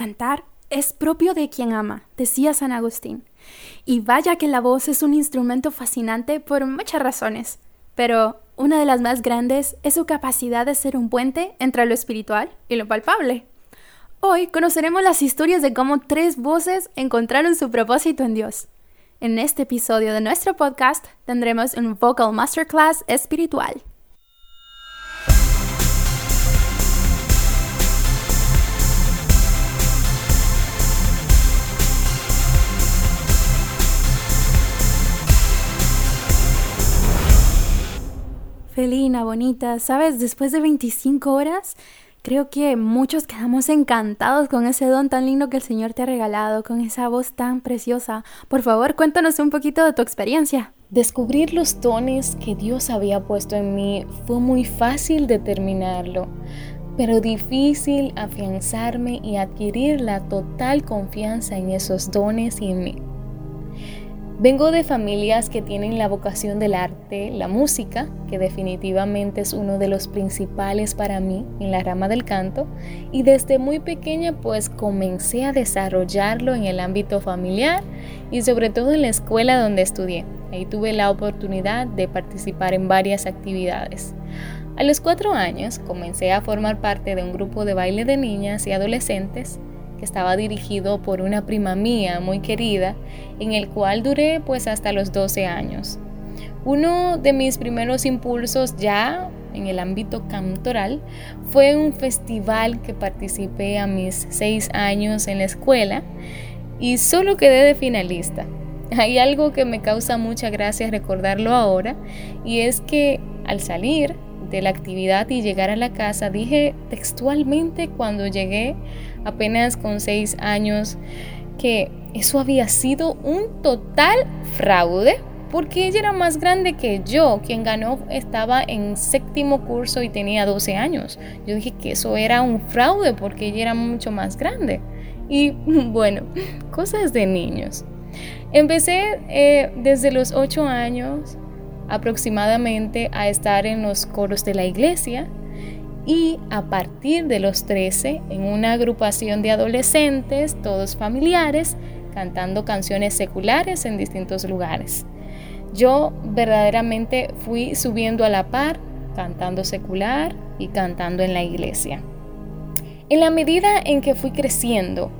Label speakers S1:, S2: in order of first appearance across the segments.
S1: cantar es propio de quien ama, decía San Agustín. Y vaya que la voz es un instrumento fascinante por muchas razones, pero una de las más grandes es su capacidad de ser un puente entre lo espiritual y lo palpable. Hoy conoceremos las historias de cómo tres voces encontraron su propósito en Dios. En este episodio de nuestro podcast tendremos un Vocal Masterclass espiritual. Felina, bonita, ¿sabes? Después de 25 horas, creo que muchos quedamos encantados con ese don tan lindo que el Señor te ha regalado, con esa voz tan preciosa. Por favor, cuéntanos un poquito de tu experiencia.
S2: Descubrir los dones que Dios había puesto en mí fue muy fácil determinarlo, pero difícil afianzarme y adquirir la total confianza en esos dones y en mí. Vengo de familias que tienen la vocación del arte, la música, que definitivamente es uno de los principales para mí en la rama del canto, y desde muy pequeña pues comencé a desarrollarlo en el ámbito familiar y sobre todo en la escuela donde estudié. Ahí tuve la oportunidad de participar en varias actividades. A los cuatro años comencé a formar parte de un grupo de baile de niñas y adolescentes que estaba dirigido por una prima mía muy querida, en el cual duré pues hasta los 12 años. Uno de mis primeros impulsos ya en el ámbito cantoral fue un festival que participé a mis seis años en la escuela y solo quedé de finalista. Hay algo que me causa mucha gracia recordarlo ahora y es que al salir de la actividad y llegar a la casa, dije textualmente cuando llegué apenas con seis años que eso había sido un total fraude porque ella era más grande que yo. Quien ganó estaba en séptimo curso y tenía 12 años. Yo dije que eso era un fraude porque ella era mucho más grande. Y bueno, cosas de niños. Empecé eh, desde los 8 años aproximadamente a estar en los coros de la iglesia y a partir de los 13 en una agrupación de adolescentes, todos familiares, cantando canciones seculares en distintos lugares. Yo verdaderamente fui subiendo a la par, cantando secular y cantando en la iglesia. En la medida en que fui creciendo,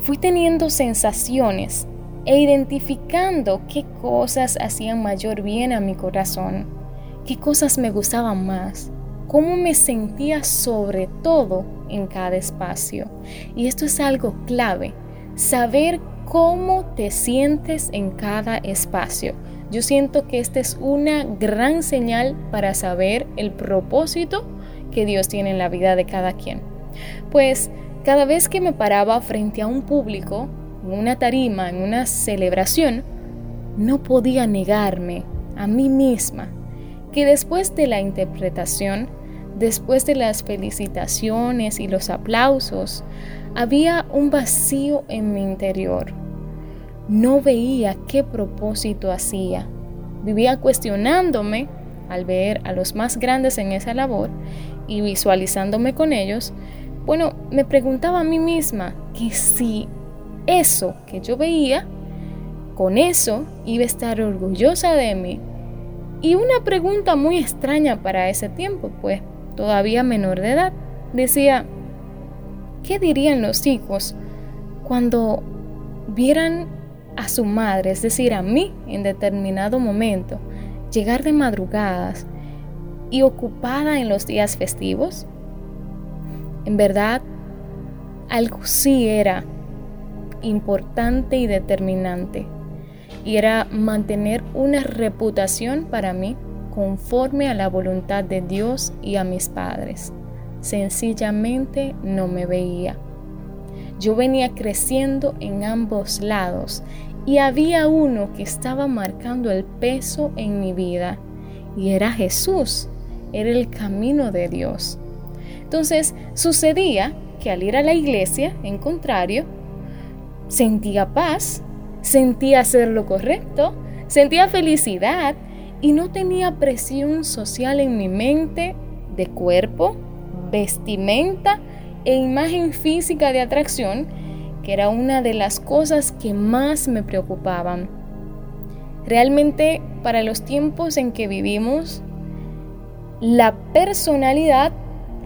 S2: fui teniendo sensaciones e identificando qué cosas hacían mayor bien a mi corazón, qué cosas me gustaban más, cómo me sentía sobre todo en cada espacio. Y esto es algo clave, saber cómo te sientes en cada espacio. Yo siento que esta es una gran señal para saber el propósito que Dios tiene en la vida de cada quien. Pues cada vez que me paraba frente a un público, en una tarima, en una celebración, no podía negarme a mí misma que después de la interpretación, después de las felicitaciones y los aplausos, había un vacío en mi interior. No veía qué propósito hacía. Vivía cuestionándome al ver a los más grandes en esa labor y visualizándome con ellos. Bueno, me preguntaba a mí misma que si eso que yo veía, con eso iba a estar orgullosa de mí. Y una pregunta muy extraña para ese tiempo, pues todavía menor de edad, decía, ¿qué dirían los hijos cuando vieran a su madre, es decir, a mí en determinado momento, llegar de madrugadas y ocupada en los días festivos? En verdad, algo sí era importante y determinante, y era mantener una reputación para mí conforme a la voluntad de Dios y a mis padres. Sencillamente no me veía. Yo venía creciendo en ambos lados y había uno que estaba marcando el peso en mi vida y era Jesús, era el camino de Dios. Entonces sucedía que al ir a la iglesia, en contrario, sentía paz, sentía hacer lo correcto, sentía felicidad y no tenía presión social en mi mente de cuerpo, vestimenta e imagen física de atracción, que era una de las cosas que más me preocupaban. Realmente para los tiempos en que vivimos, la personalidad,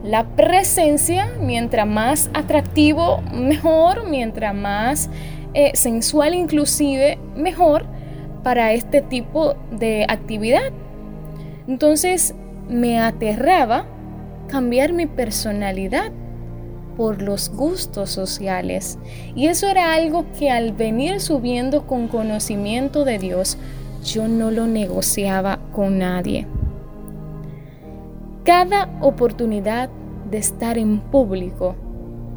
S2: la presencia, mientras más atractivo, mejor, mientras más eh, sensual inclusive, mejor para este tipo de actividad. Entonces me aterraba cambiar mi personalidad por los gustos sociales. Y eso era algo que al venir subiendo con conocimiento de Dios, yo no lo negociaba con nadie. Cada oportunidad de estar en público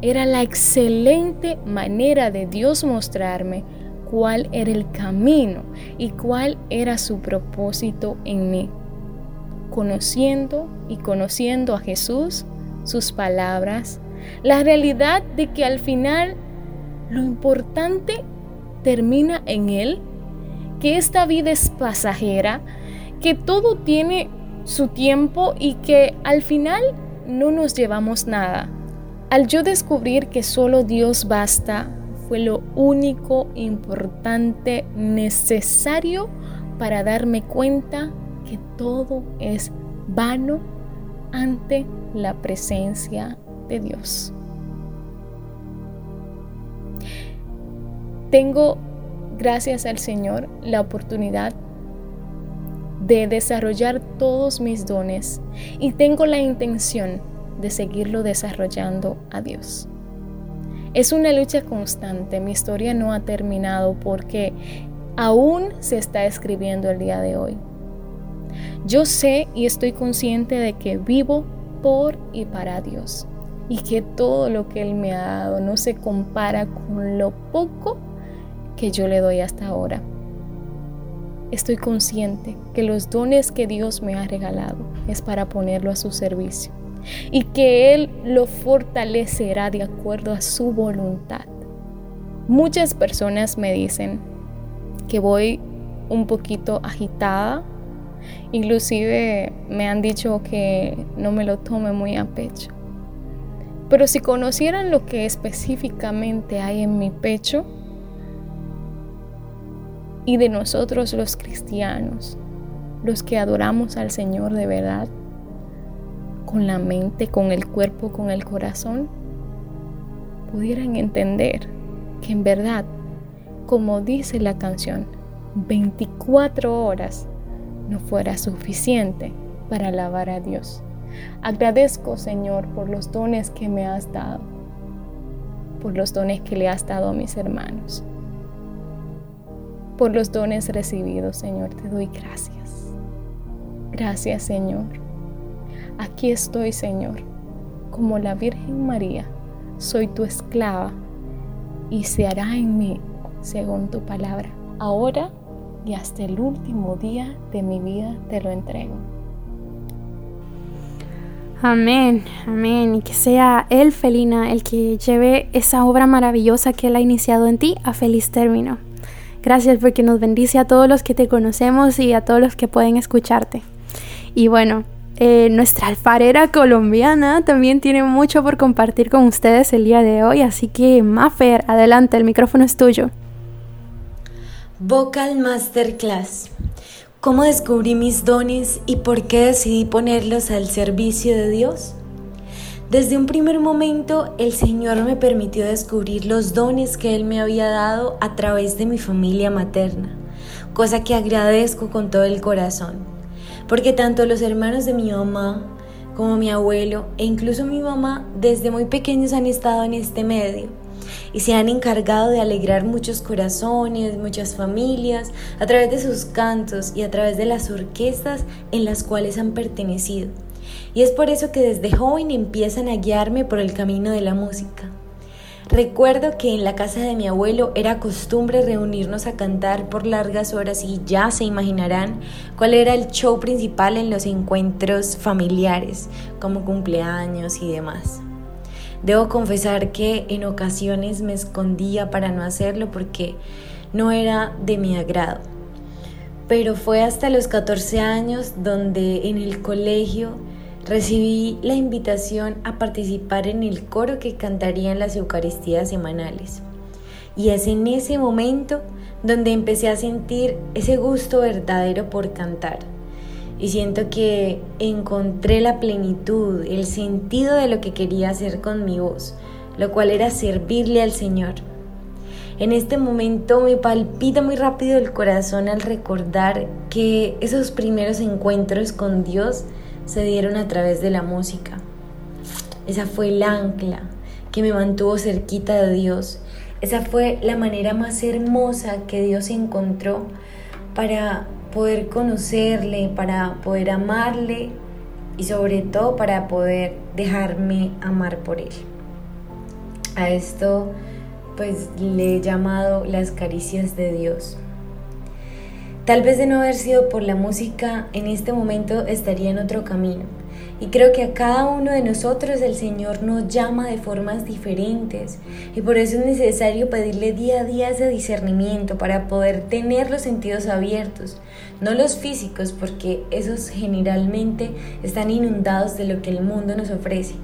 S2: era la excelente manera de Dios mostrarme cuál era el camino y cuál era su propósito en mí. Conociendo y conociendo a Jesús, sus palabras, la realidad de que al final lo importante termina en Él, que esta vida es pasajera, que todo tiene su tiempo y que al final no nos llevamos nada. Al yo descubrir que solo Dios basta, fue lo único importante necesario para darme cuenta que todo es vano ante la presencia de Dios. Tengo, gracias al Señor, la oportunidad de desarrollar todos mis dones y tengo la intención de seguirlo desarrollando a Dios. Es una lucha constante, mi historia no ha terminado porque aún se está escribiendo el día de hoy. Yo sé y estoy consciente de que vivo por y para Dios y que todo lo que Él me ha dado no se compara con lo poco que yo le doy hasta ahora. Estoy consciente que los dones que Dios me ha regalado es para ponerlo a su servicio y que Él lo fortalecerá de acuerdo a su voluntad. Muchas personas me dicen que voy un poquito agitada, inclusive me han dicho que no me lo tome muy a pecho. Pero si conocieran lo que específicamente hay en mi pecho, y de nosotros los cristianos, los que adoramos al Señor de verdad, con la mente, con el cuerpo, con el corazón, pudieran entender que en verdad, como dice la canción, 24 horas no fuera suficiente para alabar a Dios. Agradezco, Señor, por los dones que me has dado, por los dones que le has dado a mis hermanos por los dones recibidos, Señor. Te doy gracias. Gracias, Señor. Aquí estoy, Señor, como la Virgen María. Soy tu esclava y se hará en mí según tu palabra. Ahora y hasta el último día de mi vida te lo entrego.
S1: Amén, amén. Y que sea Él, Felina, el que lleve esa obra maravillosa que Él ha iniciado en ti a feliz término. Gracias porque nos bendice a todos los que te conocemos y a todos los que pueden escucharte. Y bueno, eh, nuestra alfarera colombiana también tiene mucho por compartir con ustedes el día de hoy, así que Mafer, adelante, el micrófono es tuyo.
S3: Vocal Masterclass. ¿Cómo descubrí mis dones y por qué decidí ponerlos al servicio de Dios? Desde un primer momento el Señor me permitió descubrir los dones que Él me había dado a través de mi familia materna, cosa que agradezco con todo el corazón, porque tanto los hermanos de mi mamá como mi abuelo e incluso mi mamá desde muy pequeños han estado en este medio y se han encargado de alegrar muchos corazones, muchas familias, a través de sus cantos y a través de las orquestas en las cuales han pertenecido. Y es por eso que desde joven empiezan a guiarme por el camino de la música. Recuerdo que en la casa de mi abuelo era costumbre reunirnos a cantar por largas horas y ya se imaginarán cuál era el show principal en los encuentros familiares, como cumpleaños y demás. Debo confesar que en ocasiones me escondía para no hacerlo porque no era de mi agrado. Pero fue hasta los 14 años donde en el colegio recibí la invitación a participar en el coro que cantaría en las Eucaristías semanales. Y es en ese momento donde empecé a sentir ese gusto verdadero por cantar. Y siento que encontré la plenitud, el sentido de lo que quería hacer con mi voz, lo cual era servirle al Señor. En este momento me palpita muy rápido el corazón al recordar que esos primeros encuentros con Dios se dieron a través de la música. Esa fue el ancla que me mantuvo cerquita de Dios. Esa fue la manera más hermosa que Dios encontró para poder conocerle, para poder amarle y sobre todo para poder dejarme amar por él. A esto pues le he llamado las caricias de Dios. Tal vez de no haber sido por la música, en este momento estaría en otro camino. Y creo que a cada uno de nosotros el Señor nos llama de formas diferentes. Y por eso es necesario pedirle día a día ese discernimiento para poder tener los sentidos abiertos. No los físicos, porque esos generalmente están inundados de lo que el mundo nos ofrece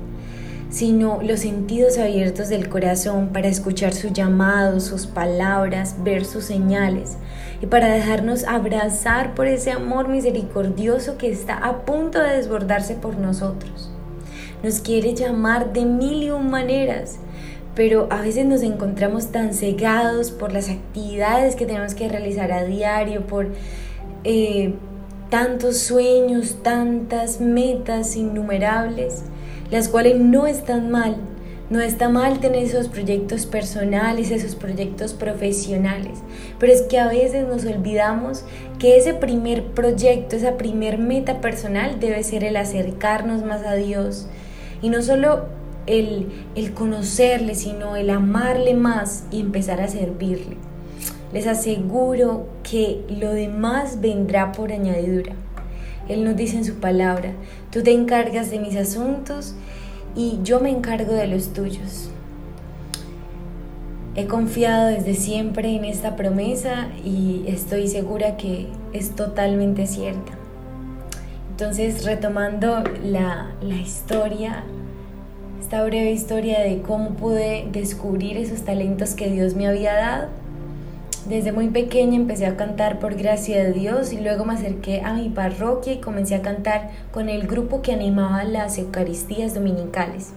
S3: sino los sentidos abiertos del corazón para escuchar su llamado, sus palabras, ver sus señales y para dejarnos abrazar por ese amor misericordioso que está a punto de desbordarse por nosotros. Nos quiere llamar de mil y un maneras, pero a veces nos encontramos tan cegados por las actividades que tenemos que realizar a diario, por eh, tantos sueños, tantas metas innumerables las cuales no están mal. No está mal tener esos proyectos personales, esos proyectos profesionales, pero es que a veces nos olvidamos que ese primer proyecto, esa primer meta personal debe ser el acercarnos más a Dios y no solo el, el conocerle, sino el amarle más y empezar a servirle. Les aseguro que lo demás vendrá por añadidura. Él nos dice en su palabra, tú te encargas de mis asuntos y yo me encargo de los tuyos. He confiado desde siempre en esta promesa y estoy segura que es totalmente cierta. Entonces, retomando la, la historia, esta breve historia de cómo pude descubrir esos talentos que Dios me había dado, desde muy pequeña empecé a cantar por gracia de Dios y luego me acerqué a mi parroquia y comencé a cantar con el grupo que animaba las Eucaristías dominicales.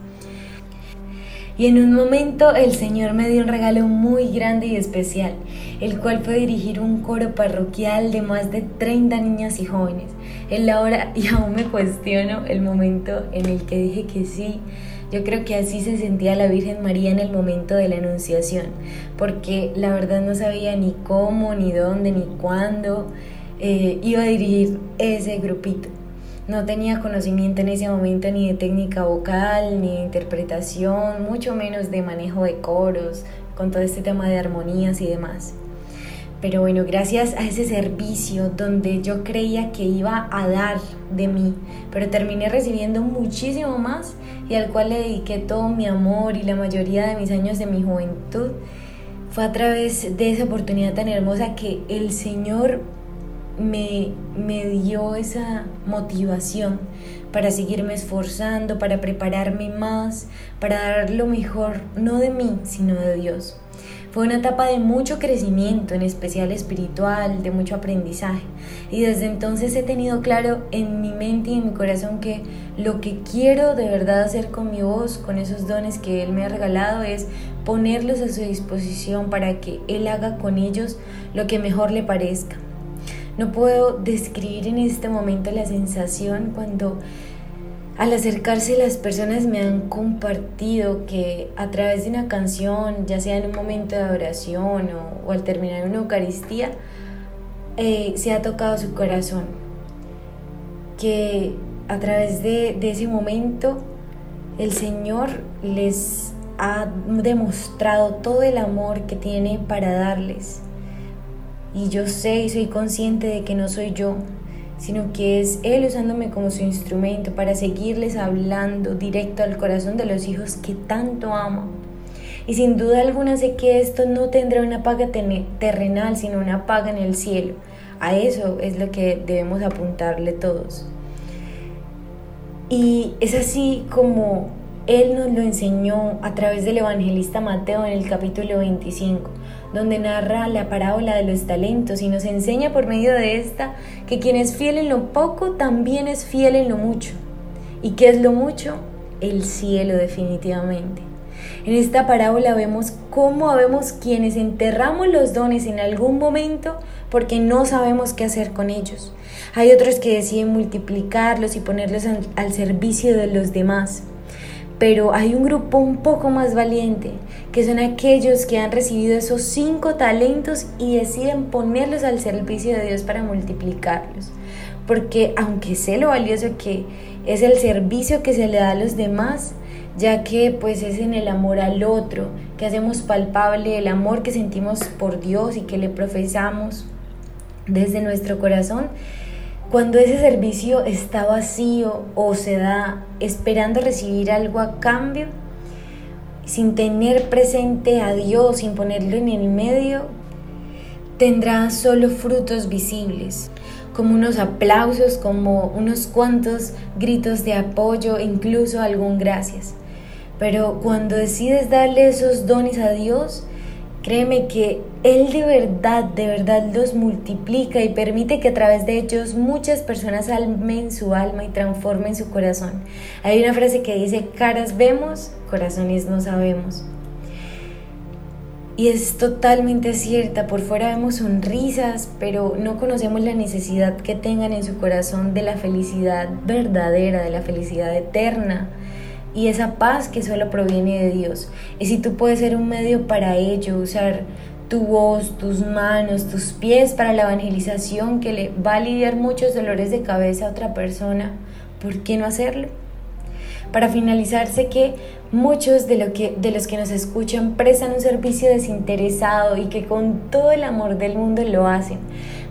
S3: Y en un momento el Señor me dio un regalo muy grande y especial, el cual fue dirigir un coro parroquial de más de 30 niñas y jóvenes. En la hora, y aún me cuestiono el momento en el que dije que sí, yo creo que así se sentía la Virgen María en el momento de la Anunciación, porque la verdad no sabía ni cómo, ni dónde, ni cuándo eh, iba a dirigir ese grupito. No tenía conocimiento en ese momento ni de técnica vocal, ni de interpretación, mucho menos de manejo de coros, con todo este tema de armonías y demás. Pero bueno, gracias a ese servicio donde yo creía que iba a dar de mí, pero terminé recibiendo muchísimo más y al cual le dediqué todo mi amor y la mayoría de mis años de mi juventud, fue a través de esa oportunidad tan hermosa que el Señor me, me dio esa motivación para seguirme esforzando, para prepararme más, para dar lo mejor, no de mí, sino de Dios. Fue una etapa de mucho crecimiento, en especial espiritual, de mucho aprendizaje. Y desde entonces he tenido claro en mi mente y en mi corazón que lo que quiero de verdad hacer con mi voz, con esos dones que Él me ha regalado, es ponerlos a su disposición para que Él haga con ellos lo que mejor le parezca. No puedo describir en este momento la sensación cuando al acercarse las personas me han compartido que a través de una canción, ya sea en un momento de oración o, al terminar una Eucaristía, eh, se ha tocado su corazón. Que a través de, de ese momento el Señor les ha demostrado todo el amor que tiene para darles. Y yo sé y soy consciente de que no soy yo, sino que es Él usándome como su instrumento para seguirles hablando directo al corazón de los hijos que tanto amo. Y sin duda alguna sé que esto no tendrá una paga terrenal, sino una paga en el cielo. A eso es lo que debemos apuntarle todos. Y es así como Él nos lo enseñó a través del evangelista Mateo en el capítulo 25, donde narra la parábola de los talentos y nos enseña por medio de esta que quien es fiel en lo poco también es fiel en lo mucho. ¿Y qué es lo mucho? El cielo definitivamente. En esta parábola vemos cómo habemos quienes enterramos los dones en algún momento porque no sabemos qué hacer con ellos. Hay otros que deciden multiplicarlos y ponerlos al, servicio de los demás. Pero hay un grupo un poco más valiente, que son aquellos que han recibido esos cinco talentos y deciden ponerlos al servicio de Dios para multiplicarlos. Porque aunque sé lo valioso que es el servicio que se le da a los demás, ya que pues es en el amor al otro que hacemos palpable el amor que sentimos por Dios y que le profesamos desde nuestro corazón. Cuando ese servicio está vacío o se da esperando recibir algo a cambio, sin tener presente a Dios, sin ponerlo en el medio, tendrá solo frutos visibles, como unos aplausos, como unos cuantos gritos de apoyo, incluso algún gracias. Pero cuando decides darle esos dones a Dios, créeme que Él de verdad, de verdad los multiplica y permite que a través de ellos muchas personas almen su alma y transformen su corazón. Hay una frase que dice, caras vemos, corazones no sabemos. Y es totalmente cierta, por fuera vemos sonrisas, pero no conocemos la necesidad que tengan en su corazón de la felicidad verdadera, de la felicidad eterna y esa paz que solo proviene de Dios. Y si tú puedes ser un medio para ello, usar tu voz, tus manos, tus pies para la evangelización que le va a aliviar muchos dolores de cabeza a otra persona, ¿por qué no hacerlo? Para finalizar, sé que muchos de, lo que, de los que nos escuchan prestan un servicio desinteresado y que con todo el amor del mundo lo hacen.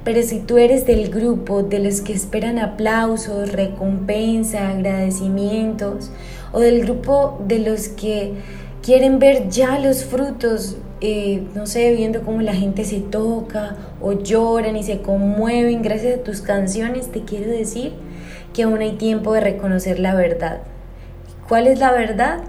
S3: Pero si tú eres del grupo de los que esperan aplausos, recompensa, agradecimientos, o del grupo de los que quieren ver ya los frutos, eh, no sé, viendo cómo la gente se toca o lloran y se conmueven gracias a tus canciones, te quiero decir que aún hay tiempo de reconocer la verdad. ¿Cuál es la verdad?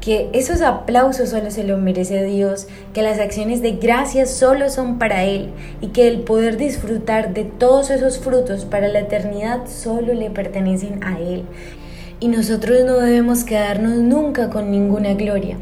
S3: que esos aplausos solo se los merece Dios, que las acciones de gracias solo son para Él y que el poder disfrutar de todos esos frutos para la eternidad solo le pertenecen a Él. Y nosotros no debemos quedarnos nunca con ninguna gloria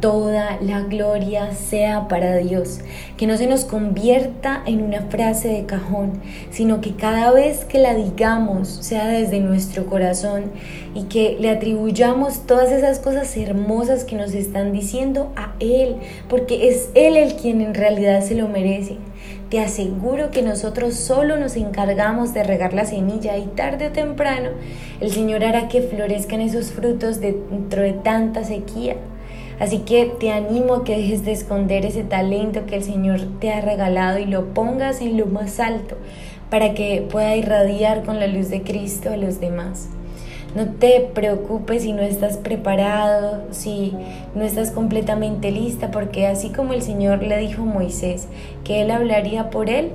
S3: toda la gloria sea para Dios, que no se nos convierta en una frase de cajón, sino que cada vez que la digamos sea desde nuestro corazón y que le atribuyamos todas esas cosas hermosas que nos están diciendo a Él, porque es Él el quien en realidad se lo merece. Te aseguro que nosotros solo nos encargamos de regar la semilla y tarde o temprano el Señor hará que florezcan esos frutos dentro de tanta sequía. Así que te animo a que dejes de esconder ese talento que el Señor te ha regalado y lo pongas en lo más alto para que pueda irradiar con la luz de Cristo a los demás. No te preocupes si no estás preparado, si no estás completamente lista, porque así como el Señor le dijo a Moisés que Él hablaría por él,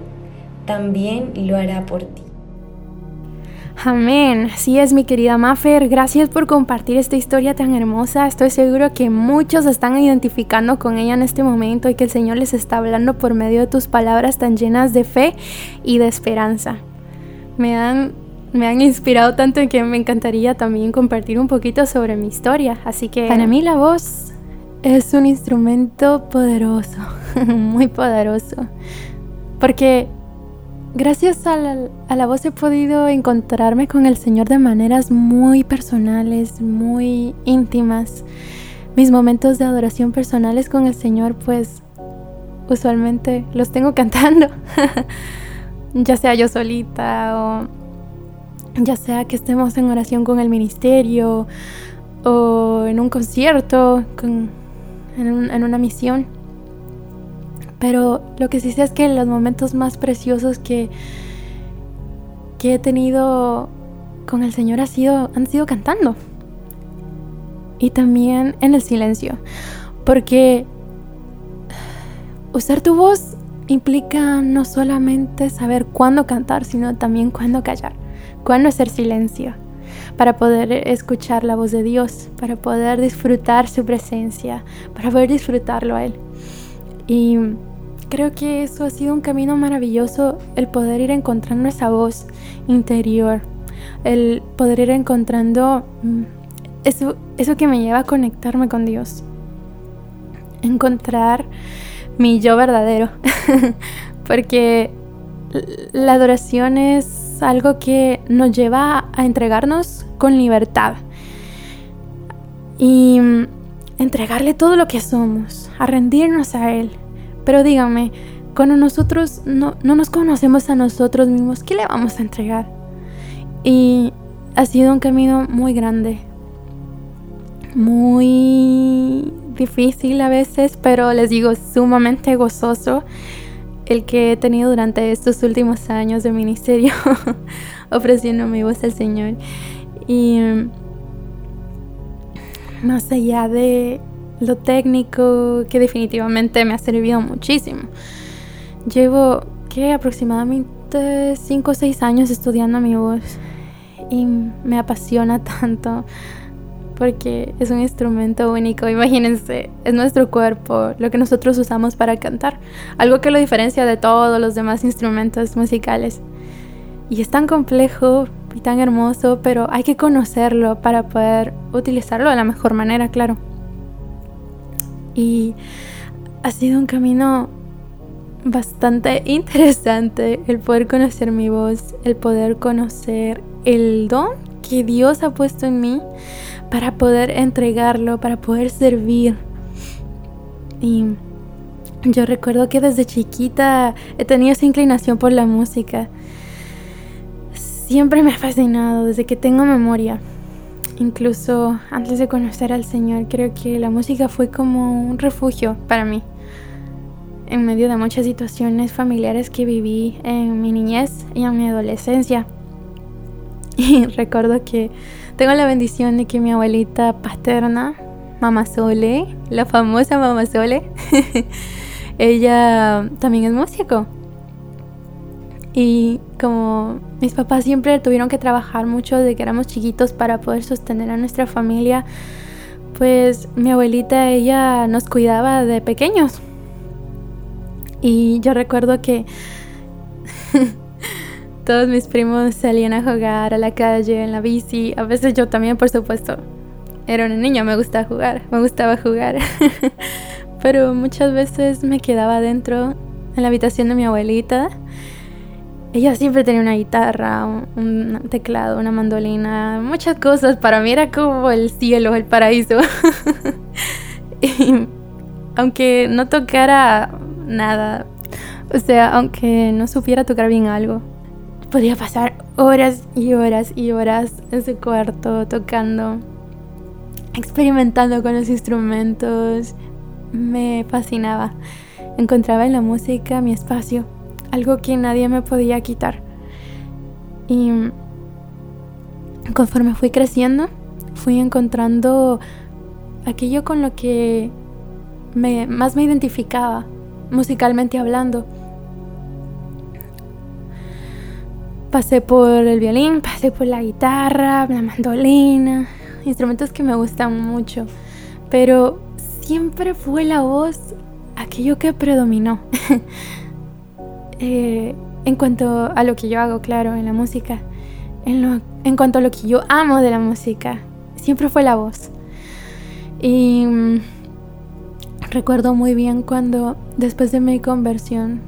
S3: también lo hará por ti.
S1: Amén. Sí es mi querida Maffer. Gracias por compartir esta historia tan hermosa. Estoy seguro que muchos están identificando con ella en este momento y que el Señor les está hablando por medio de tus palabras tan llenas de fe y de esperanza. Me han, me han inspirado tanto que me encantaría también compartir un poquito sobre mi historia. Así que para mí la voz es un instrumento poderoso, muy poderoso. Porque Gracias a la, voz he podido encontrarme con el Señor de maneras muy personales, muy íntimas. Mis momentos de adoración personales con el Señor, pues usualmente los tengo cantando. ya sea yo solita o ya sea que estemos en oración con el ministerio o en un concierto, en una misión. Pero lo que sí sé es que los momentos más preciosos que, que he tenido con el Señor ha sido, han sido cantando. Y también en el silencio. Porque usar tu voz implica no solamente saber cuándo cantar, sino también cuándo callar, cuándo hacer silencio. para poder escuchar la voz de Dios, para poder disfrutar su presencia, para poder disfrutarlo a Él. Y creo que eso ha sido un camino maravilloso, el poder ir encontrando esa voz interior, el poder ir encontrando mm, eso, eso que me lleva a conectarme con Dios, encontrar mi yo verdadero, porque la adoración es algo que nos lleva a entregarnos con libertad y mm, entregarle todo lo que somos, a rendirnos a Él. Pero díganme, cuando nosotros no, no nos conocemos a nosotros mismos, ¿qué le vamos a entregar? Y ha sido un camino muy grande, muy difícil a veces, pero les digo, sumamente gozoso el que he tenido durante estos últimos años de ministerio, ofreciendo mi voz al Señor. Y mm, más allá de lo técnico, que definitivamente me ha servido muchísimo. Llevo, que aproximadamente 5 o 6 años estudiando mi voz y me apasiona tanto porque es un instrumento único. Imagínense, es nuestro cuerpo, lo que nosotros usamos para cantar, algo que lo diferencia de todos los demás instrumentos musicales. Y es tan complejo y tan hermoso, pero hay que conocerlo para poder utilizarlo de la mejor manera, claro. Y ha sido un camino bastante interesante el poder conocer mi voz, el poder conocer el don que Dios ha puesto en mí para poder entregarlo, para poder servir. Y yo recuerdo que desde chiquita he tenido esa inclinación por la música. Siempre me ha fascinado desde que tengo memoria. Incluso antes de conocer al Señor, creo que la música fue como un refugio para mí. En medio de muchas situaciones familiares que viví en mi niñez y en mi adolescencia. Y recuerdo que tengo la bendición de que mi abuelita paterna, Mamá Sole, la famosa Mamá Sole, ella también es músico. Y como mis papás siempre tuvieron que trabajar mucho desde que éramos chiquitos para poder sostener a nuestra familia, pues mi abuelita, ella nos cuidaba de pequeños. Y yo recuerdo que todos mis primos salían a jugar a la calle, en la bici. A veces yo también, por supuesto. Era una niña, me gustaba jugar, me gustaba jugar. Pero muchas veces me quedaba dentro en la habitación de mi abuelita. Ella siempre tenía una guitarra, un teclado, una mandolina, muchas cosas. Para mí era como el cielo, el paraíso. y aunque no tocara nada, o sea, aunque no supiera tocar bien algo, podía pasar horas y horas y horas en su cuarto tocando, experimentando con los instrumentos. Me fascinaba. Encontraba en la música mi espacio, algo que nadie me podía quitar. Y conforme fui creciendo, fui encontrando aquello con lo que me, más me identificaba, musicalmente hablando. Pasé por el violín, pasé por la guitarra, la mandolina, instrumentos que me gustan mucho, pero siempre fue la voz aquello que predominó. Eh, en cuanto a lo que yo hago, claro, en la música, en, en cuanto a lo que yo amo de la música, siempre fue la voz. Y mm, recuerdo muy bien cuando después de mi conversión,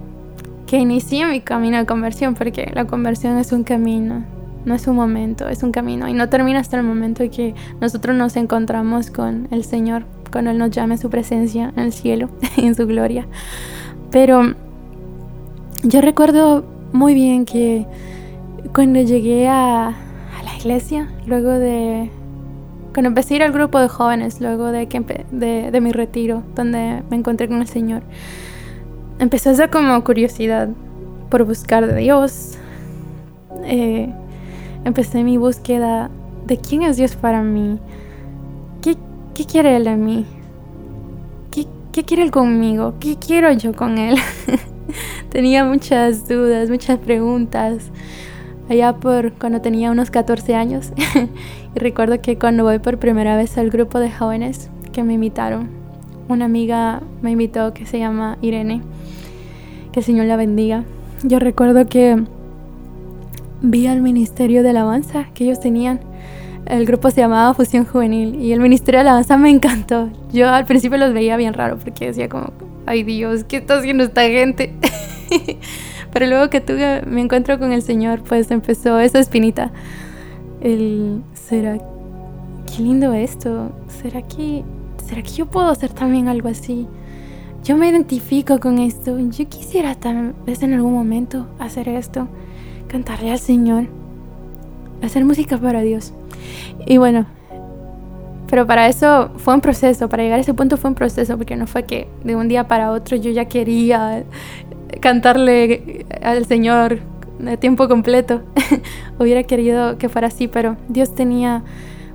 S1: que inicié mi camino de conversión, porque la conversión es un camino, no es un momento, es un camino. Y no termina hasta el momento en que nosotros nos encontramos con el Señor, cuando Él nos llame a su presencia en el cielo, en su gloria. Pero yo recuerdo muy bien que cuando llegué a, la iglesia, luego de... Cuando empecé a ir al grupo de jóvenes, luego de, que de, de mi retiro, donde me encontré con el Señor, empecé a hacer como curiosidad por buscar de Dios. Eh, empecé mi búsqueda de quién es Dios para mí. ¿Qué, quiere Él de mí? ¿Qué, ¿Qué, quiere Él conmigo? ¿Qué quiero yo con Él? Tenía muchas dudas, muchas preguntas. allá por cuando tenía unos 14 años. y recuerdo que cuando voy por primera vez al grupo de jóvenes que me invitaron, una amiga me invitó que se llama Irene, que el Señor la bendiga. Yo recuerdo que vi al ministerio de alabanza que ellos tenían. El grupo se llamaba Fusión Juvenil y el ministerio de alabanza me encantó. Yo al principio los veía bien raro porque decía como, ay Dios, ¿qué está haciendo esta gente? Pero luego que tuve mi encuentro con el Señor, pues empezó esa espinita. El, ¿será qué lindo esto? ¿Será que, ¿será que yo puedo hacer también algo así? Yo me identifico con esto. Yo quisiera tal vez en algún momento hacer esto, cantarle al Señor, hacer música para Dios. Y bueno, pero para eso fue un proceso, para llegar a ese punto fue un proceso, porque no fue que de un día para otro yo ya quería cantarle al Señor de tiempo completo. Hubiera querido que fuera así, pero Dios tenía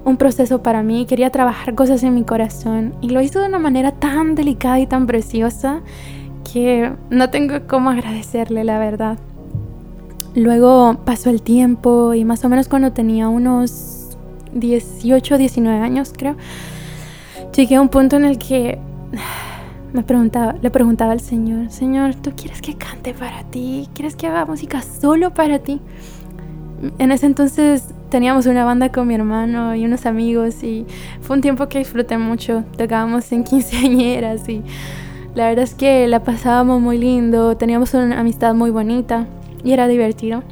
S1: un proceso para mí, quería trabajar cosas en mi corazón y lo hizo de una manera tan delicada y tan preciosa que no tengo cómo agradecerle, la verdad. Luego pasó el tiempo y más o menos cuando tenía unos 18, 19 años, creo, llegué a un punto en el que me preguntaba, le preguntaba al Señor, Señor, ¿tú quieres que cante para ti? ¿Quieres que haga música solo para ti? En ese entonces teníamos una banda con mi hermano y unos amigos y fue un tiempo que disfruté mucho. Tocábamos en quinceañeras y la verdad es que la pasábamos muy lindo, teníamos una amistad muy bonita y era divertido.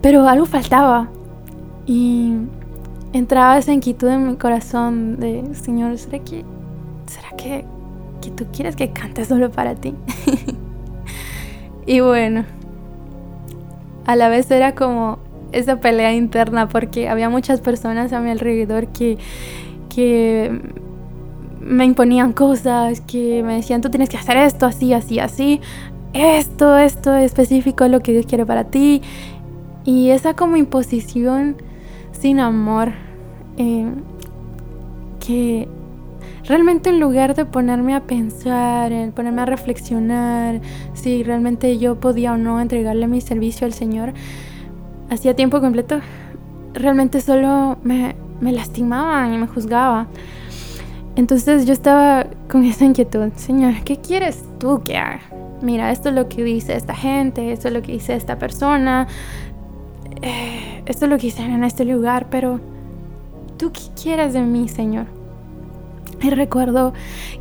S1: Pero algo faltaba y entraba esa inquietud en mi corazón de, Señor, ¿será que, será que que tú quieres que cante solo para ti. y bueno, a la vez era como esa pelea interna porque había muchas personas a mi alrededor que, que me imponían cosas, que me decían tú tienes que hacer esto, así, así, así, esto, esto específico es lo que Dios quiere para ti. Y esa como imposición sin amor eh, que realmente en lugar de ponerme a pensar, en ponerme a reflexionar si realmente yo podía o no entregarle mi servicio al Señor, hacía tiempo completo, realmente solo me, me lastimaban y me juzgaba. Entonces yo estaba con esa inquietud, Señor, ¿qué quieres tú que haga? Mira, esto es lo que dice esta gente, esto es lo que dice esta persona, eh, esto es lo que en este lugar, pero ¿tú qué quieres de mí, Señor? Y recuerdo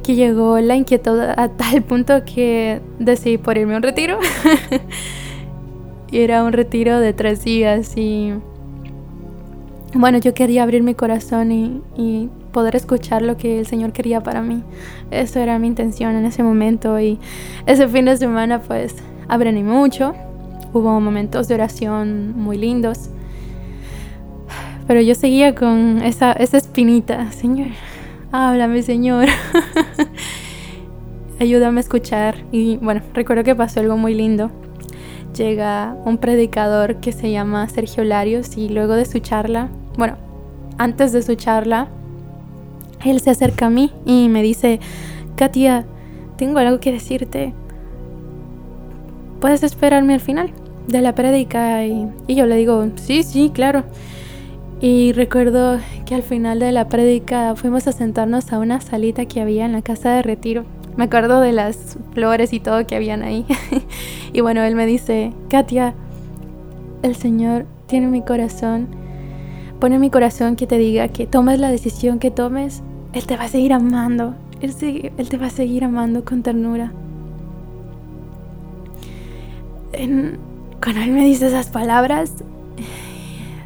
S1: que llegó la inquietud a tal punto que decidí por irme a un retiro. y era un retiro de tres días y bueno, yo quería abrir mi corazón y, y, poder escuchar lo que el Señor quería para mí. Eso era mi intención en ese momento y ese fin de semana pues aprendí mucho. Hubo momentos de oración muy lindos. Pero yo seguía con esa, esa espinita, Señor, háblame Señor, ayúdame a escuchar. Y bueno, recuerdo que pasó algo muy lindo. Llega un predicador que se llama Sergio Larios y luego de su charla, bueno, antes de su charla, él se acerca a mí y me dice, Katia, tengo algo que decirte. ¿Puedes esperarme al final de la prédica? Y, yo le digo, sí, sí, claro. Y recuerdo que al final de la prédica fuimos a sentarnos a una salita que había en la casa de retiro. Me acuerdo de las flores y todo que habían ahí. y bueno, él me dice, Katia, el Señor tiene mi corazón, pone en mi corazón que te diga que tomes la decisión que tomes, Él te va a seguir amando, Él, él te va a seguir amando con ternura. Cuando Él me dice esas palabras,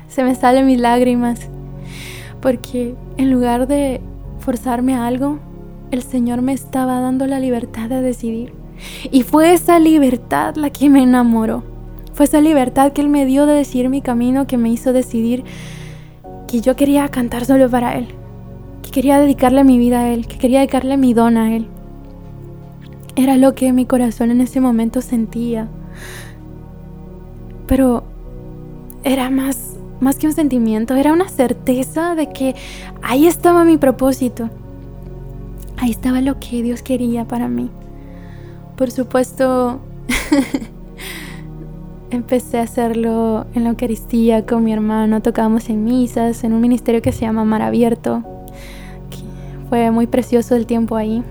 S1: se me salen mis lágrimas, porque en lugar de forzarme a algo, el Señor me estaba dando la libertad de decidir. Y fue esa libertad la que me enamoró. Fue esa libertad que Él me dio de decidir mi camino que me hizo decidir que yo quería cantar solo para Él. Que quería dedicarle mi vida a Él. Que quería dedicarle mi don a Él. Era lo que mi corazón en ese momento sentía. Pero era más más que un sentimiento, era una certeza de que ahí estaba mi propósito. Ahí estaba lo que Dios quería para mí. Por supuesto, empecé a hacerlo en la Eucaristía con mi hermano, tocábamos en misas, en un ministerio que se llama Mar Abierto. Fue muy precioso el tiempo ahí.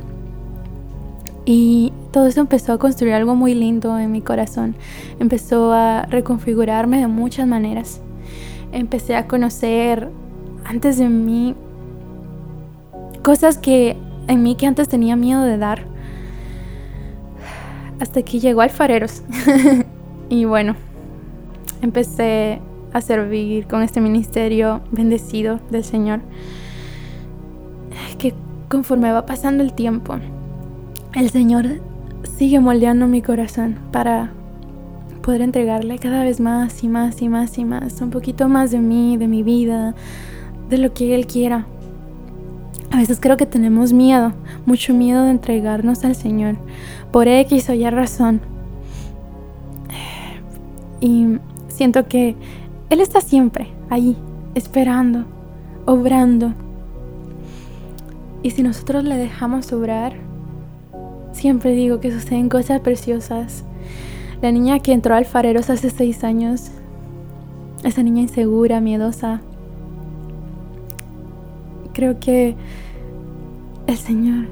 S1: Y todo eso empezó a construir algo muy lindo en mi corazón. Empezó a reconfigurarme de muchas maneras. Empecé a conocer antes de mí cosas que en mí que antes tenía miedo de dar. Hasta que llegó Alfareros. y bueno, empecé a servir con este ministerio bendecido del Señor. Que conforme va pasando el tiempo, el Señor sigue moldeando mi corazón para poder entregarle cada vez más y más y más y más, un poquito más de mí, de mi vida, de lo que Él quiera. A veces creo que tenemos miedo, mucho miedo de entregarnos al Señor, por X o Y razón. Y siento que Él está siempre ahí, esperando, obrando. Y si nosotros le dejamos obrar, siempre digo que suceden cosas preciosas. La niña que entró al Fareros hace seis años, esa niña insegura, miedosa, creo que el Señor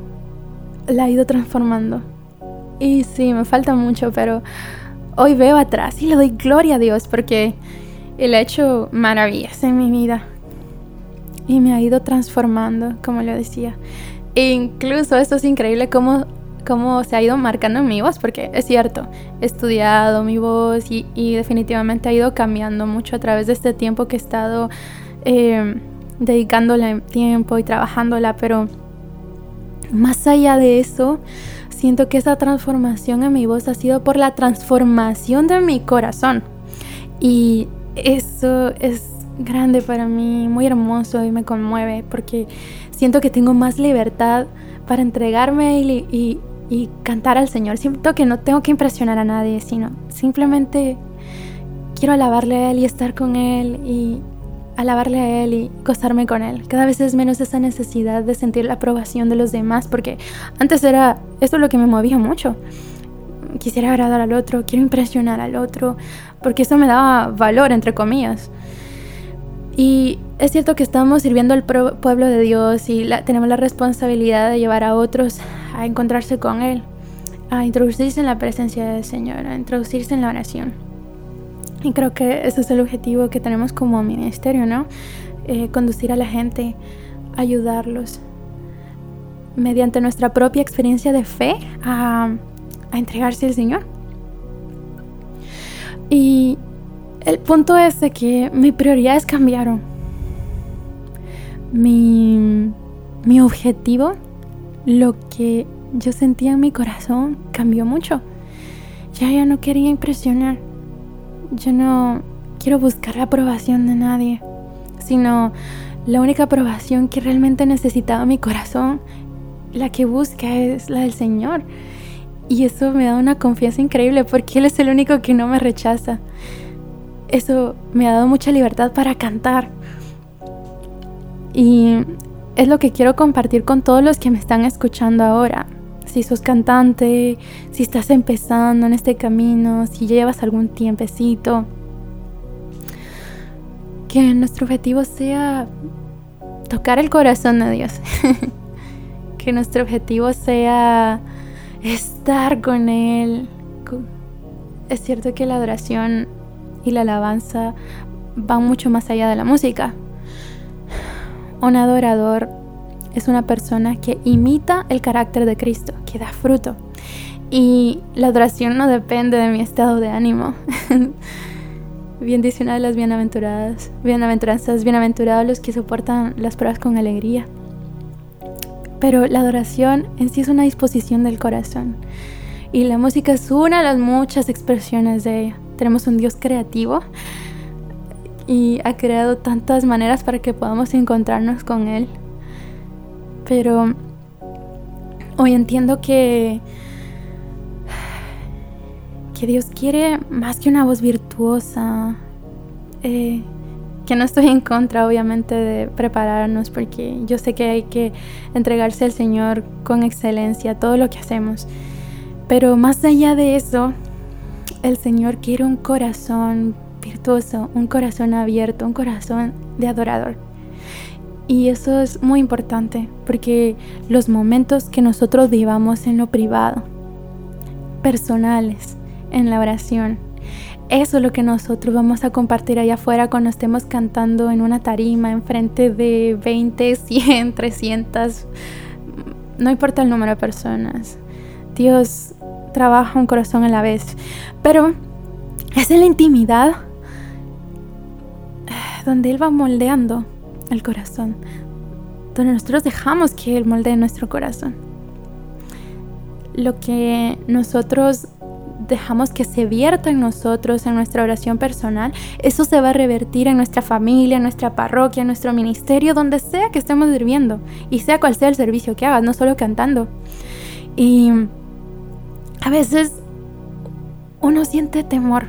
S1: la ha ido transformando. Y sí, me falta mucho, pero hoy veo atrás y le doy gloria a Dios porque Él ha hecho maravillas en mi vida. Y me ha ido transformando, como le decía. E incluso esto es increíble cómo, cómo se ha ido marcando mi voz, porque es cierto, he estudiado mi voz y, definitivamente ha ido cambiando mucho a través de este tiempo que he estado eh, dedicándole tiempo y trabajándola, pero más allá de eso, siento que esa transformación en mi voz ha sido por la transformación de mi corazón. Y eso es grande para mí, muy hermoso y me conmueve porque siento que tengo más libertad para entregarme y, cantar al Señor. Siento que no tengo que impresionar a nadie, sino simplemente quiero alabarle a Él y estar con Él y, alabarle a Él y gozarme con Él. Cada vez es menos esa necesidad de sentir la aprobación de los demás, porque antes era, eso es lo que me movía mucho. Quisiera agradar al otro, quiero impresionar al otro, porque eso me daba valor, entre comillas. Y es cierto que estamos sirviendo al pueblo de Dios y tenemos la responsabilidad de llevar a otros a encontrarse con Él, a introducirse en la presencia del Señor, a introducirse en la oración. Y creo que ese es el objetivo que tenemos como ministerio, ¿no? Eh, conducir a la gente, ayudarlos mediante nuestra propia experiencia de fe a, a entregarse al Señor. Y el punto es que mis prioridades cambiaron. Mi, mi objetivo, lo que yo sentía en mi corazón, cambió mucho. Ya ya no quería impresionar yo no quiero buscar la aprobación de nadie, sino la única aprobación que realmente necesitaba mi corazón, la que busca es la del Señor. Y eso me da una confianza increíble porque Él es el único que no me rechaza. Eso me ha dado mucha libertad para cantar. Y es lo que quiero compartir con todos los que me están escuchando ahora si sos cantante, si estás empezando en este camino, si llevas algún tiempecito. Que nuestro objetivo sea tocar el corazón de Dios. que nuestro objetivo sea estar con Él. Es cierto que la adoración y la alabanza van mucho más allá de la música. Un adorador es una persona que imita el carácter de Cristo, que da fruto. Y la adoración no depende de mi estado de ánimo. Bien dice una de las bienaventuradas, bienaventuranzas, bienaventurados los que soportan las pruebas con alegría. Pero la adoración en sí es una disposición del corazón. Y la música es una de las muchas expresiones de ella. Tenemos un Dios creativo y ha creado tantas maneras para que podamos encontrarnos con Él. Pero hoy entiendo que, que Dios quiere más que una voz virtuosa. Eh, que no estoy en contra, obviamente, de prepararnos, porque yo sé que hay que entregarse al Señor con excelencia todo lo que hacemos. Pero más allá de eso, el Señor quiere un corazón virtuoso, un corazón abierto, un corazón de adorador. Y eso es muy importante porque los momentos que nosotros vivamos en lo privado, personales, en la oración, eso es lo que nosotros vamos a compartir allá afuera cuando estemos cantando en una tarima en frente de 20, 100, 300, no importa el número de personas. Dios trabaja un corazón a la vez, pero es en la intimidad donde Él va moldeando el corazón, donde nosotros dejamos que Él moldee nuestro corazón. Lo que nosotros dejamos que se vierta en nosotros, en nuestra oración personal, eso se va a revertir en nuestra familia, en nuestra parroquia, en nuestro ministerio, donde sea que estemos sirviendo y sea cual sea el servicio que hagas, no solo cantando. Y a veces uno siente temor.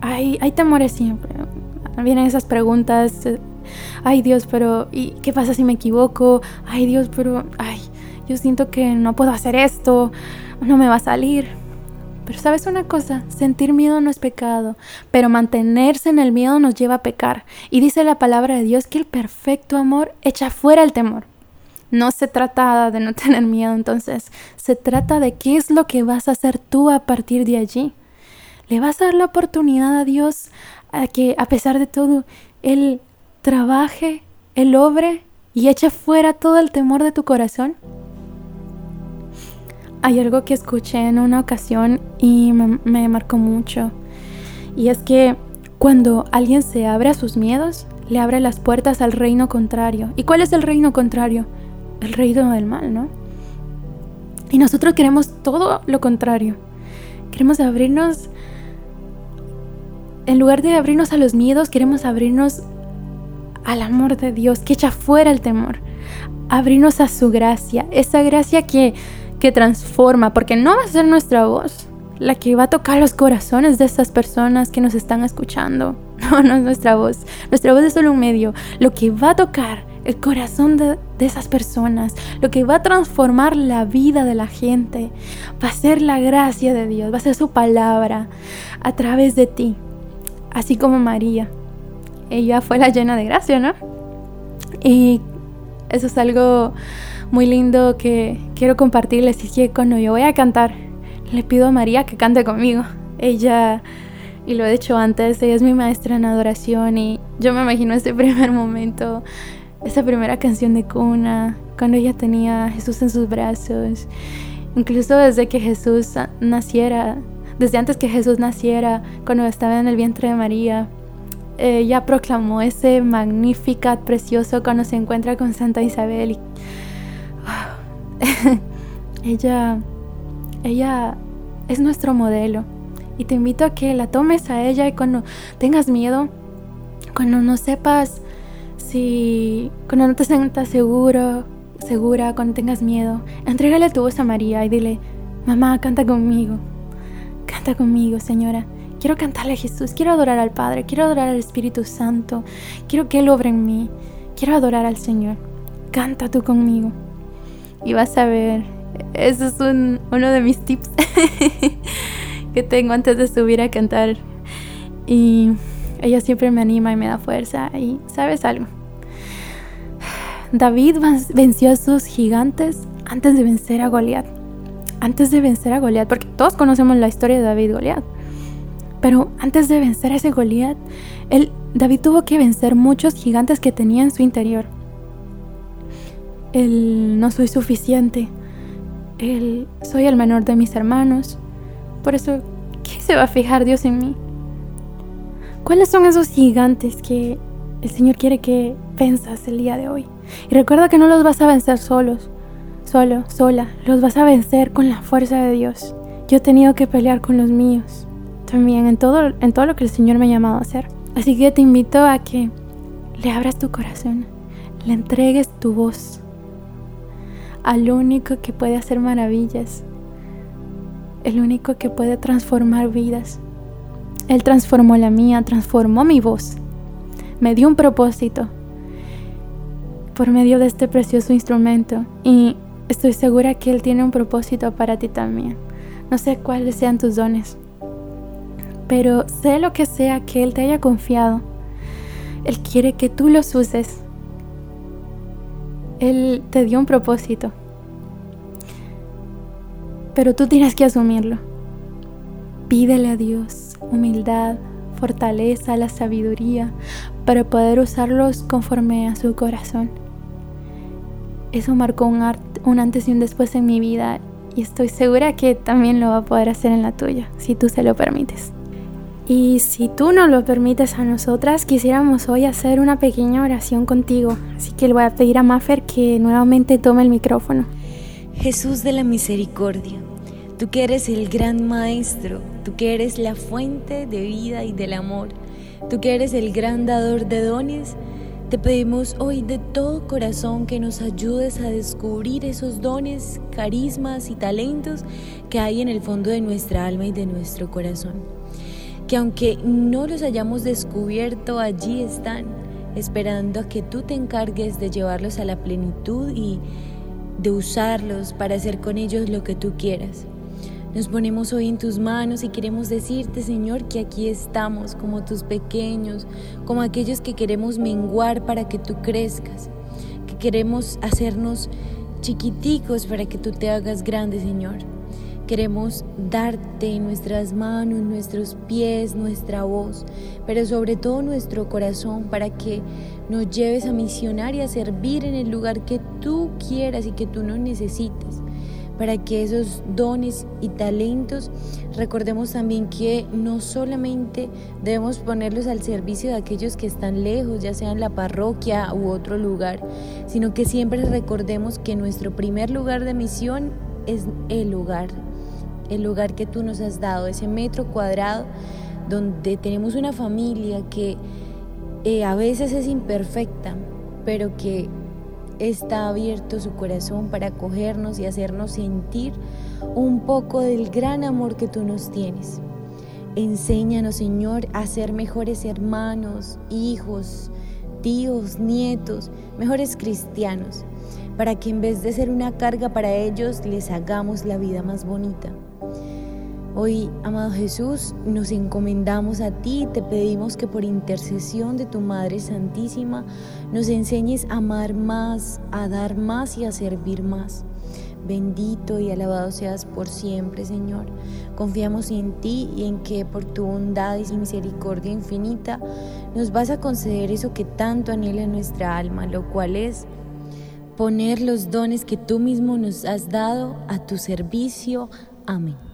S1: Hay, temores siempre. Vienen esas preguntas. Ay Dios, pero ¿y qué pasa si me equivoco? Ay Dios, pero ay, yo siento que no puedo hacer esto, no me va a salir. Pero sabes una cosa, sentir miedo no es pecado, pero mantenerse en el miedo nos lleva a pecar. Y dice la palabra de Dios que el perfecto amor echa fuera el temor. No se trata de no tener miedo entonces, se trata de qué es lo que vas a hacer tú a partir de allí. ¿Le vas a dar la oportunidad a Dios a que a pesar de todo Él trabaje, Él obre y eche fuera todo el temor de tu corazón? hay algo que escuché en una ocasión y me, marcó mucho. Y es que cuando alguien se abre a sus miedos, le abre las puertas al reino contrario. ¿Y cuál es el reino contrario? El reino del mal, ¿no? Y nosotros queremos todo lo contrario. Queremos abrirnos, en lugar de abrirnos a los miedos, queremos abrirnos al amor de Dios, que echa fuera el temor. Abrirnos a su gracia, esa gracia que que transforma, porque no va a ser nuestra voz la que va a tocar los corazones de estas personas que nos están escuchando. No, no es nuestra voz. Nuestra voz es solo un medio. Lo que va a tocar el corazón de, esas personas, lo que va a transformar la vida de la gente, va a ser la gracia de Dios, va a ser su palabra a través de ti. Así como María. Ella fue la llena de gracia, ¿no? Y eso es algo muy lindo que quiero compartirles y que cuando yo voy a cantar, le pido a María que cante conmigo. Ella, y lo he dicho antes, ella es mi maestra en adoración y yo me imagino ese primer momento, esa primera canción de cuna, cuando ella tenía a Jesús en sus brazos. Incluso desde que Jesús naciera, desde antes que Jesús naciera, cuando estaba en el vientre de María, ella proclamó ese magnífico, precioso cuando se encuentra con Santa Isabel. Ella, ella es nuestro modelo y te invito a que la tomes a ella y cuando tengas miedo, cuando no sepas si, cuando no te sientas seguro, segura, cuando tengas miedo, entrégale tu voz a María y dile, mamá, canta conmigo, canta conmigo, señora. Quiero cantarle a Jesús, quiero adorar al Padre, quiero adorar al Espíritu Santo, quiero que Él obre en mí, quiero adorar al Señor. Canta tú conmigo y vas a ver. Ese es uno de mis tips que tengo antes de subir a cantar. Y ella siempre me anima y me da fuerza. Y sabes algo. David venció a sus gigantes antes de vencer a Goliat. Antes de vencer a Goliat, porque todos conocemos la historia de David y Goliat. Pero antes de vencer a ese Goliat, David tuvo que vencer muchos gigantes que tenía en su interior el no soy suficiente, el soy el menor de mis hermanos. Por eso, ¿qué se va a fijar Dios en mí? ¿Cuáles son esos gigantes que el Señor quiere que venzas el día de hoy? Y recuerda que no los vas a vencer solos, solo, sola, los vas a vencer con la fuerza de Dios. Yo he tenido que pelear con los míos también en todo, en todo lo que el Señor me ha llamado a hacer. Así que te invito a que le abras tu corazón, le entregues tu voz al único que puede hacer maravillas, el único que puede transformar vidas. Él transformó la mía, transformó mi voz, me dio un propósito por medio de este precioso instrumento y estoy segura que Él tiene un propósito para ti también. No sé cuáles sean tus dones, Pero sé lo que sea que Él te haya confiado. Él quiere que tú los uses. Él te dio un propósito. Pero tú tienes que asumirlo. Pídele a Dios humildad, fortaleza, la sabiduría para poder usarlos conforme a su corazón. Eso marcó un, un antes y un después en mi vida y estoy segura que también lo va a poder hacer en la tuya, si tú se lo permites. Y si tú no lo permites a nosotras, quisiéramos hoy hacer una pequeña oración contigo. Así que le voy a pedir a Maffer que nuevamente tome el micrófono.
S3: Jesús de la misericordia, tú que eres el gran maestro, tú que eres la fuente de vida y del amor, tú que eres el gran dador de dones, te pedimos hoy de todo corazón que nos ayudes a descubrir esos dones, carismas y talentos que hay en el fondo de nuestra alma y de nuestro corazón. Que aunque no los hayamos descubierto, allí están, esperando a que tú te encargues de llevarlos a la plenitud y de usarlos para hacer con ellos lo que tú quieras. Nos ponemos hoy en tus manos y queremos decirte, Señor, que aquí estamos como tus pequeños, como aquellos que queremos menguar para que tú crezcas, que queremos hacernos chiquiticos para que tú te hagas grande, Señor. Queremos darte nuestras manos, nuestros pies, nuestra voz, pero sobre todo nuestro corazón para que nos lleves a misionar y a servir en el lugar que tú quieras y que tú no necesites para que esos dones y talentos recordemos también que no solamente debemos ponerlos al servicio de aquellos que están lejos, ya sea en la parroquia u otro lugar, sino que siempre recordemos que nuestro primer lugar de misión es el lugar, el lugar que tú nos has dado, ese metro cuadrado donde tenemos una familia que eh, a veces es imperfecta, pero que está abierto su corazón para acogernos y hacernos sentir un poco del gran amor que tú nos tienes. Enséñanos, Señor, a ser mejores hermanos, hijos, tíos, nietos, mejores cristianos, para que en vez de ser una carga para ellos, les hagamos la vida más bonita. Hoy, amado Jesús, nos encomendamos a ti, te pedimos que por intercesión de tu Madre Santísima nos enseñes a amar más, a dar más y a servir más. Bendito y alabado seas por siempre, Señor. Confiamos en ti y en que por tu bondad y misericordia infinita nos vas a conceder eso que tanto anhela nuestra alma, lo cual es poner los dones que tú mismo nos has dado a tu servicio. Amén.